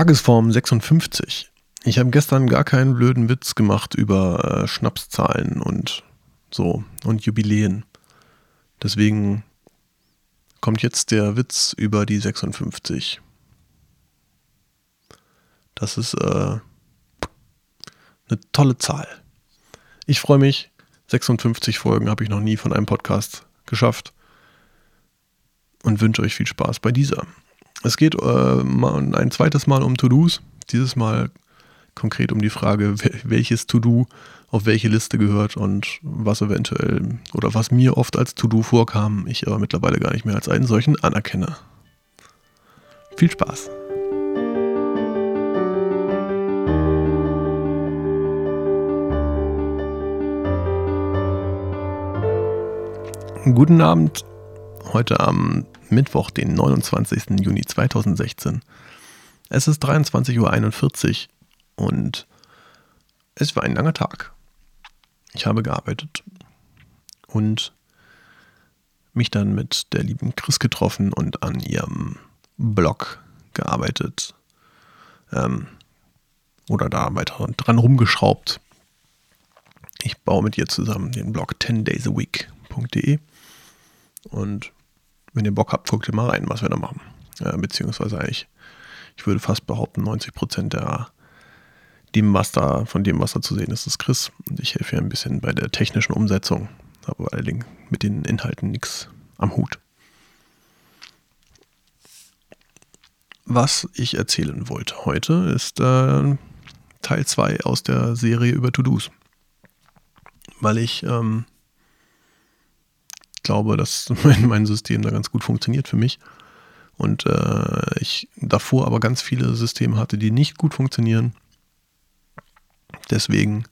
Tagesform 56. Ich habe gestern gar keinen blöden Witz gemacht über äh, Schnapszahlen und so und Jubiläen. Deswegen kommt jetzt der Witz über die 56. Das ist äh, eine tolle Zahl. Ich freue mich. 56 Folgen habe ich noch nie von einem Podcast geschafft und wünsche euch viel Spaß bei dieser. Es geht äh, ein zweites Mal um To-Dos. Dieses Mal konkret um die Frage, welches To-Do auf welche Liste gehört und was eventuell oder was mir oft als To-Do vorkam, ich aber mittlerweile gar nicht mehr als einen solchen anerkenne. Viel Spaß! Guten Abend, heute am Mittwoch, den 29. Juni 2016. Es ist 23.41 Uhr und es war ein langer Tag. Ich habe gearbeitet und mich dann mit der lieben Chris getroffen und an ihrem Blog gearbeitet. Ähm, oder da weiter dran rumgeschraubt. Ich baue mit ihr zusammen den Blog 10daysaweek.de und wenn ihr Bock habt, guckt ihr mal rein, was wir da machen. Äh, beziehungsweise eigentlich, ich würde fast behaupten, 90 Prozent der dem, was da, von dem, was da zu sehen ist, ist Chris. Und ich helfe ihr ein bisschen bei der technischen Umsetzung, aber allerdings mit den Inhalten nichts am Hut. Was ich erzählen wollte heute ist äh, Teil 2 aus der Serie über To-Dos. Weil ich ähm, glaube, dass mein, mein System da ganz gut funktioniert für mich. Und äh, ich davor aber ganz viele Systeme hatte, die nicht gut funktionieren. Deswegen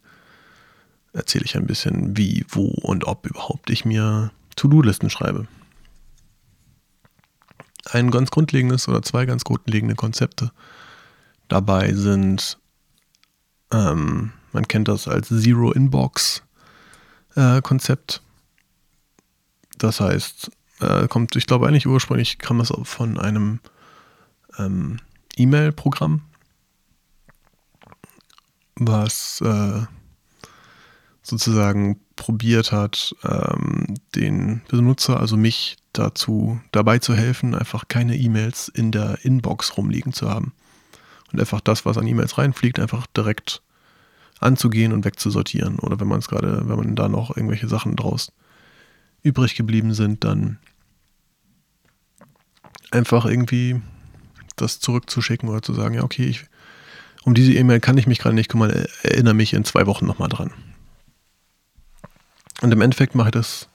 erzähle ich ein bisschen, wie, wo und ob überhaupt ich mir To-Do-Listen schreibe. Ein ganz grundlegendes oder zwei ganz grundlegende Konzepte dabei sind, ähm, man kennt das als Zero Inbox äh. Das heißt, äh, kommt, ich glaube eigentlich ursprünglich kam das von einem ähm, E-Mail-Programm, was äh, sozusagen probiert hat, ähm, den Benutzer, also mich, dazu dabei zu helfen, einfach keine E-Mails in der Inbox rumliegen zu haben. Und einfach das, was an E-Mails reinfliegt, einfach direkt anzugehen und wegzusortieren. Oder wenn man es gerade, wenn man da noch irgendwelche Sachen draus übrig geblieben sind, dann einfach irgendwie das zurückzuschicken oder zu sagen, ja, okay, ich, um diese E-Mail kann ich mich gerade nicht kümmern, erinnere mich in zwei Wochen nochmal dran. Und im Endeffekt mache ich das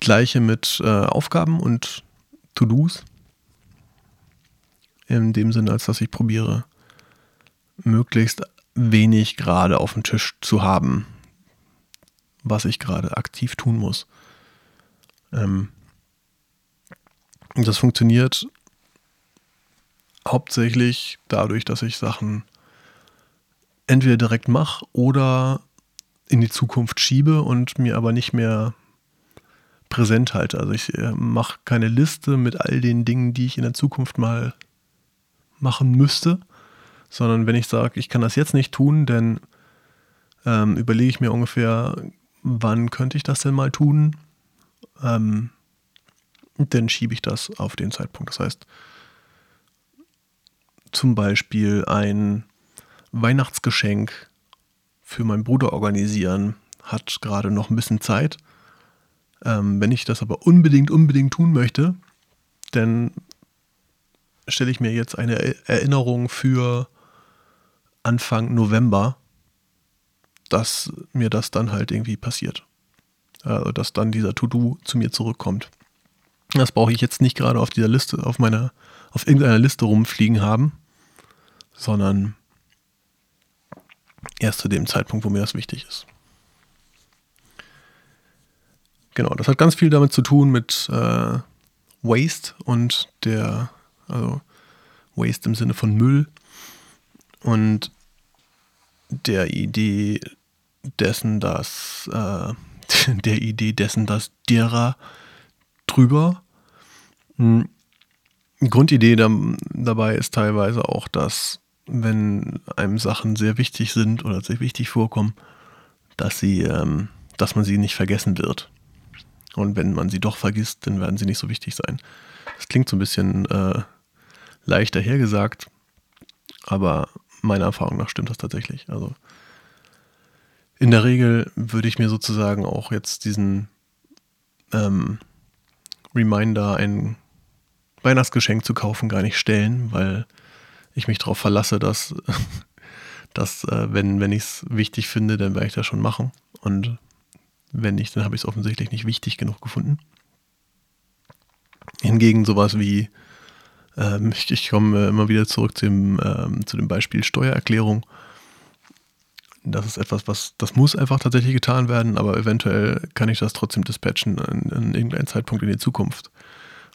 gleiche mit äh, Aufgaben und To-Dos. In dem Sinne, als dass ich probiere, möglichst wenig gerade auf dem Tisch zu haben, was ich gerade aktiv tun muss. Ähm, das funktioniert hauptsächlich dadurch, dass ich Sachen entweder direkt mache oder in die Zukunft schiebe und mir aber nicht mehr präsent halte. Also ich äh, mache keine Liste mit all den Dingen, die ich in der Zukunft mal machen müsste, sondern wenn ich sage, ich kann das jetzt nicht tun, dann ähm, überlege ich mir ungefähr, wann könnte ich das denn mal tun? Ähm, dann schiebe ich das auf den Zeitpunkt. Das heißt, zum Beispiel ein Weihnachtsgeschenk für meinen Bruder organisieren hat gerade noch ein bisschen Zeit. Ähm, wenn ich das aber unbedingt, unbedingt tun möchte, dann stelle ich mir jetzt eine Erinnerung für Anfang November, dass mir das dann halt irgendwie passiert. Also, dass dann dieser To-Do zu mir zurückkommt. Das brauche ich jetzt nicht gerade auf dieser Liste, auf meiner, auf irgendeiner Liste rumfliegen haben, sondern erst zu dem Zeitpunkt, wo mir das wichtig ist. Genau, das hat ganz viel damit zu tun mit äh, Waste und der, also Waste im Sinne von Müll und der Idee dessen, dass äh, der Idee dessen, dass derer drüber hm, Grundidee da, dabei ist teilweise auch, dass wenn einem Sachen sehr wichtig sind oder sehr wichtig vorkommen, dass sie, ähm, dass man sie nicht vergessen wird. Und wenn man sie doch vergisst, dann werden sie nicht so wichtig sein. Das klingt so ein bisschen äh, leicht dahergesagt, aber meiner Erfahrung nach stimmt das tatsächlich. Also in der Regel würde ich mir sozusagen auch jetzt diesen ähm, Reminder, ein Weihnachtsgeschenk zu kaufen, gar nicht stellen, weil ich mich darauf verlasse, dass, dass äh, wenn, wenn ich es wichtig finde, dann werde ich das schon machen. Und wenn nicht, dann habe ich es offensichtlich nicht wichtig genug gefunden. Hingegen sowas wie, ähm, ich, ich, komme immer wieder zurück zu dem, ähm, zu dem Beispiel Steuererklärung. Das ist etwas, was, das muss einfach tatsächlich getan werden, aber eventuell kann ich das trotzdem dispatchen an, an irgendeinem Zeitpunkt in die Zukunft.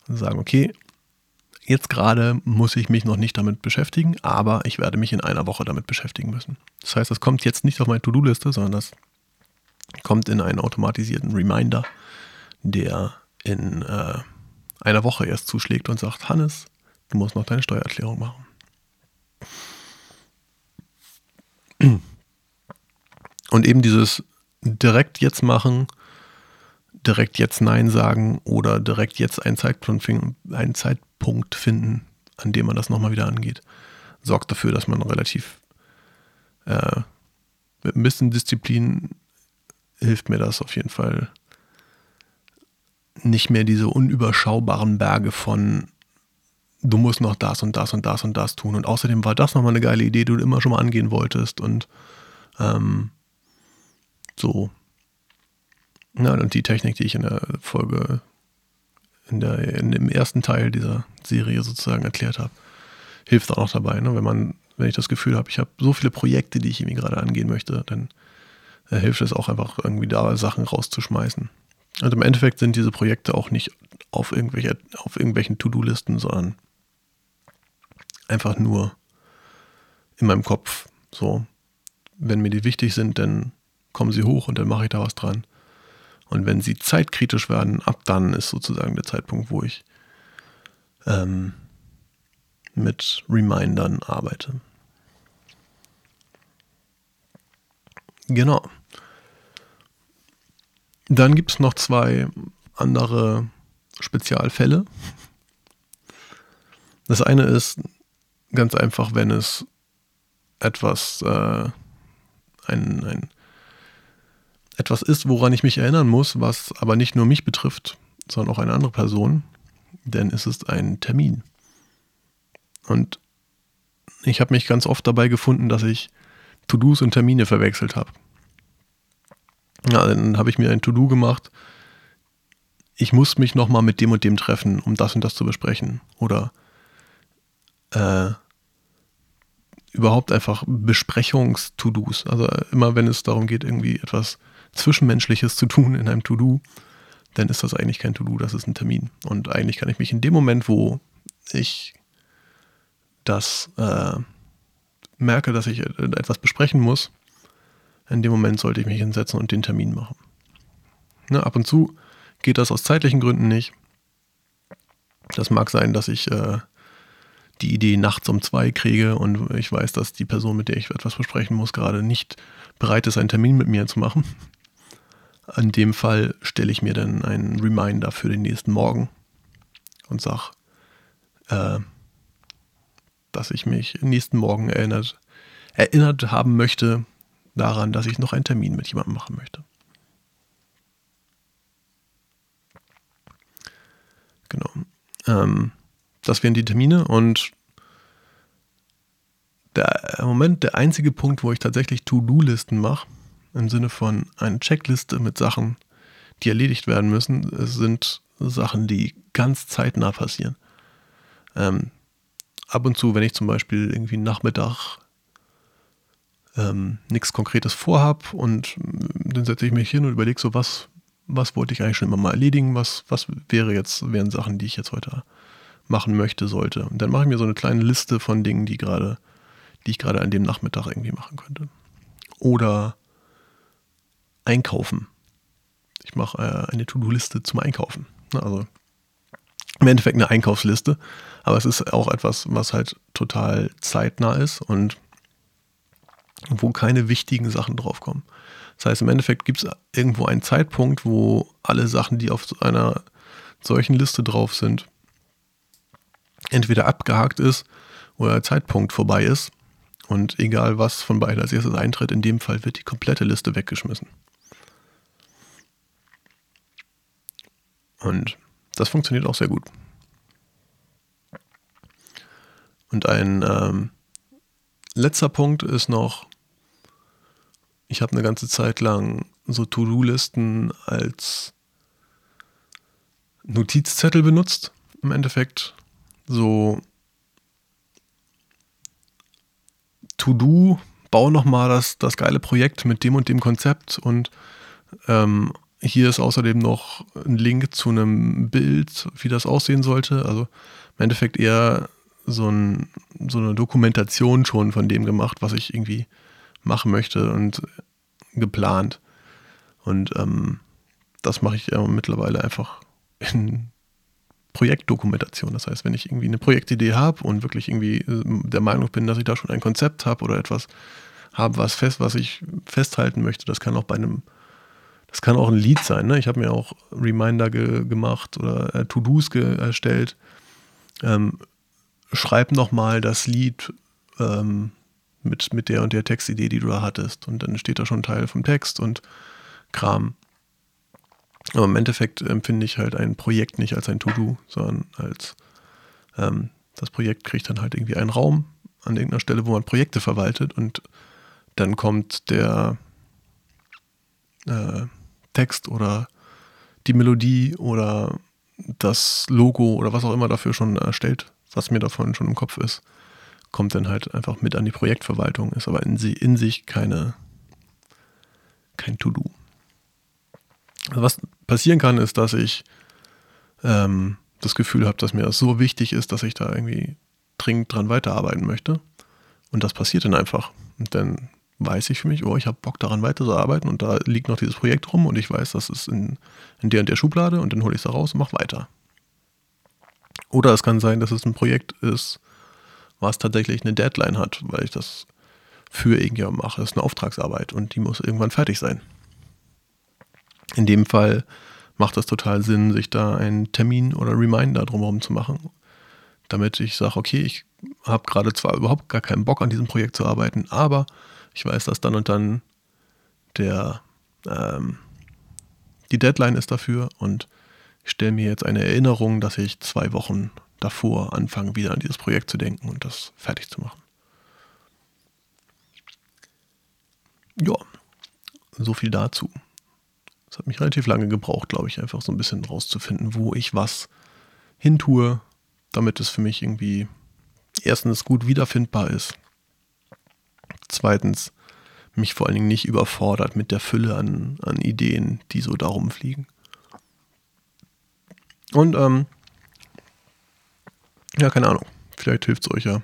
Und sagen, okay, jetzt gerade muss ich mich noch nicht damit beschäftigen, aber ich werde mich in einer Woche damit beschäftigen müssen. Das heißt, das kommt jetzt nicht auf meine To-Do-Liste, sondern das kommt in einen automatisierten Reminder, der in äh, einer Woche erst zuschlägt und sagt, Hannes, du musst noch deine Steuererklärung machen. Und eben dieses direkt jetzt machen, direkt jetzt Nein sagen oder direkt jetzt einen Zeitpunkt, einen Zeitpunkt finden, an dem man das nochmal wieder angeht, sorgt dafür, dass man relativ äh, mit ein bisschen Disziplin hilft mir das auf jeden Fall nicht mehr diese unüberschaubaren Berge von du musst noch das und das und das und das tun. Und außerdem war das nochmal eine geile Idee, die du immer schon mal angehen wolltest. Und ähm, so. Ja, und die Technik, die ich in der Folge, in, der, in dem ersten Teil dieser Serie sozusagen erklärt habe, hilft auch noch dabei. Ne? Wenn man, wenn ich das Gefühl habe, ich habe so viele Projekte, die ich irgendwie gerade angehen möchte, dann äh, hilft es auch einfach irgendwie da Sachen rauszuschmeißen. Und im Endeffekt sind diese Projekte auch nicht auf, irgendwelche, auf irgendwelchen To-Do-Listen, sondern einfach nur in meinem Kopf. So, wenn mir die wichtig sind, dann kommen sie hoch und dann mache ich da was dran. Und wenn sie zeitkritisch werden, ab dann ist sozusagen der Zeitpunkt, wo ich ähm, mit Remindern arbeite. Genau. Dann gibt es noch zwei andere Spezialfälle. Das eine ist ganz einfach, wenn es etwas, äh, ein, ein, etwas ist, woran ich mich erinnern muss, was aber nicht nur mich betrifft, sondern auch eine andere Person, denn es ist ein Termin. Und ich habe mich ganz oft dabei gefunden, dass ich To-Dos und Termine verwechselt habe. Ja, dann habe ich mir ein To-Do gemacht. Ich muss mich nochmal mit dem und dem treffen, um das und das zu besprechen. Oder äh, überhaupt einfach Besprechungs-To-Dos. Also immer wenn es darum geht, irgendwie etwas Zwischenmenschliches zu tun in einem To-Do, dann ist das eigentlich kein To-Do, das ist ein Termin. Und eigentlich kann ich mich in dem Moment, wo ich das äh, merke, dass ich etwas besprechen muss, in dem Moment sollte ich mich hinsetzen und den Termin machen. Ne, ab und zu geht das aus zeitlichen Gründen nicht. Das mag sein, dass ich äh, die Idee nachts um zwei kriege und ich weiß, dass die Person, mit der ich etwas besprechen muss, gerade nicht bereit ist, einen Termin mit mir zu machen. In dem Fall stelle ich mir dann einen Reminder für den nächsten Morgen und sage, äh, dass ich mich nächsten Morgen erinnert, erinnert haben möchte, daran, dass ich noch einen Termin mit jemandem machen möchte. Genau. Ähm, das wären die Termine und der Moment, der einzige Punkt, wo ich tatsächlich To-Do-Listen mache, im Sinne von eine Checkliste mit Sachen, die erledigt werden müssen, sind Sachen, die ganz zeitnah passieren. Ähm, ab und zu, wenn ich zum Beispiel irgendwie Nachmittag ähm, nichts Konkretes vorhab und äh, dann setze ich mich hin und überlege so, was, was wollte ich eigentlich schon immer mal erledigen, was, was wäre jetzt, wären Sachen, die ich jetzt heute machen möchte, sollte. Und dann mache ich mir so eine kleine Liste von Dingen, die gerade, die ich gerade an dem Nachmittag irgendwie machen könnte. Oder einkaufen. Ich mache äh, eine To-Do-Liste zum Einkaufen. Also im Endeffekt eine Einkaufsliste, aber es ist auch etwas, was halt total zeitnah ist und wo keine wichtigen Sachen draufkommen. Das heißt, im Endeffekt gibt es irgendwo einen Zeitpunkt, wo alle Sachen, die auf einer solchen Liste drauf sind, entweder abgehakt ist oder der Zeitpunkt vorbei ist. Und egal was von beiden als erstes eintritt, in dem Fall wird die komplette Liste weggeschmissen. Und das funktioniert auch sehr gut. Und ein ähm, letzter Punkt ist noch, ich habe eine ganze Zeit lang so To-Do-Listen als Notizzettel benutzt. Im Endeffekt so To-Do, bau nochmal das, das geile Projekt mit dem und dem Konzept und ähm, hier ist außerdem noch ein Link zu einem Bild, wie das aussehen sollte. Also im Endeffekt eher so, ein, so eine Dokumentation schon von dem gemacht, was ich irgendwie machen möchte und geplant. Und ähm, das mache ich ja mittlerweile einfach in Projektdokumentation. Das heißt, wenn ich irgendwie eine Projektidee habe und wirklich irgendwie äh, der Meinung bin, dass ich da schon ein Konzept habe oder etwas habe, was fest, was ich festhalten möchte, das kann auch bei einem das kann auch ein Lied sein. Ne? Ich habe mir auch Reminder ge gemacht oder äh, To-Dos erstellt. Ähm, schreib nochmal das Lied ähm, mit, mit der und der Textidee, die du da hattest. Und dann steht da schon ein Teil vom Text und Kram. Aber im Endeffekt empfinde ich halt ein Projekt nicht als ein To-Do, sondern als ähm, das Projekt kriegt dann halt irgendwie einen Raum an irgendeiner Stelle, wo man Projekte verwaltet und dann kommt der äh, Text oder die Melodie oder das Logo oder was auch immer dafür schon erstellt, was mir davon schon im Kopf ist, kommt dann halt einfach mit an die Projektverwaltung, ist aber in, in sich keine, kein To-Do. Also was passieren kann, ist, dass ich ähm, das Gefühl habe, dass mir das so wichtig ist, dass ich da irgendwie dringend dran weiterarbeiten möchte. Und das passiert dann einfach. Und dann weiß ich für mich, oh, ich habe Bock daran weiterzuarbeiten und da liegt noch dieses Projekt rum und ich weiß, das ist in, in der und der Schublade und dann hole ich es da raus und mache weiter. Oder es kann sein, dass es ein Projekt ist, was tatsächlich eine Deadline hat, weil ich das für irgendjemanden mache. Das ist eine Auftragsarbeit und die muss irgendwann fertig sein. In dem Fall macht das total Sinn, sich da einen Termin oder Reminder drumherum zu machen, damit ich sage, okay, ich habe gerade zwar überhaupt gar keinen Bock an diesem Projekt zu arbeiten, aber ich weiß, dass dann und dann der, ähm, die Deadline ist dafür und ich stelle mir jetzt eine Erinnerung, dass ich zwei Wochen davor anfange, wieder an dieses Projekt zu denken und das fertig zu machen. Ja, so viel dazu. Es hat mich relativ lange gebraucht, glaube ich, einfach so ein bisschen rauszufinden, wo ich was hintue, damit es für mich irgendwie erstens gut wiederfindbar ist zweitens mich vor allen Dingen nicht überfordert mit der Fülle an, an Ideen, die so darum fliegen. Und ähm, ja, keine Ahnung, vielleicht hilft es euch ja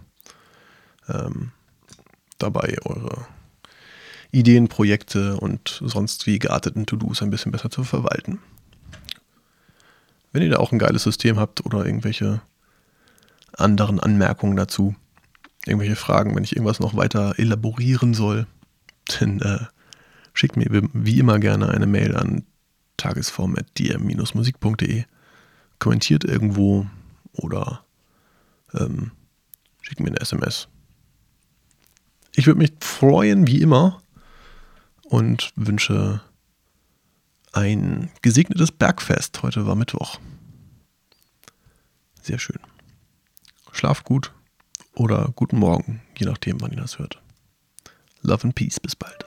ähm, dabei, eure Ideen, Projekte und sonst wie gearteten To-Dos ein bisschen besser zu verwalten. Wenn ihr da auch ein geiles System habt oder irgendwelche anderen Anmerkungen dazu, irgendwelche Fragen, wenn ich irgendwas noch weiter elaborieren soll, dann äh, schickt mir wie immer gerne eine Mail an tagesform.dm-musik.de, kommentiert irgendwo oder ähm, schickt mir eine SMS. Ich würde mich freuen, wie immer, und wünsche ein gesegnetes Bergfest. Heute war Mittwoch. Sehr schön. Schlaft gut oder guten Morgen, je nachdem, wann ihr das hört. Love and Peace, bis bald.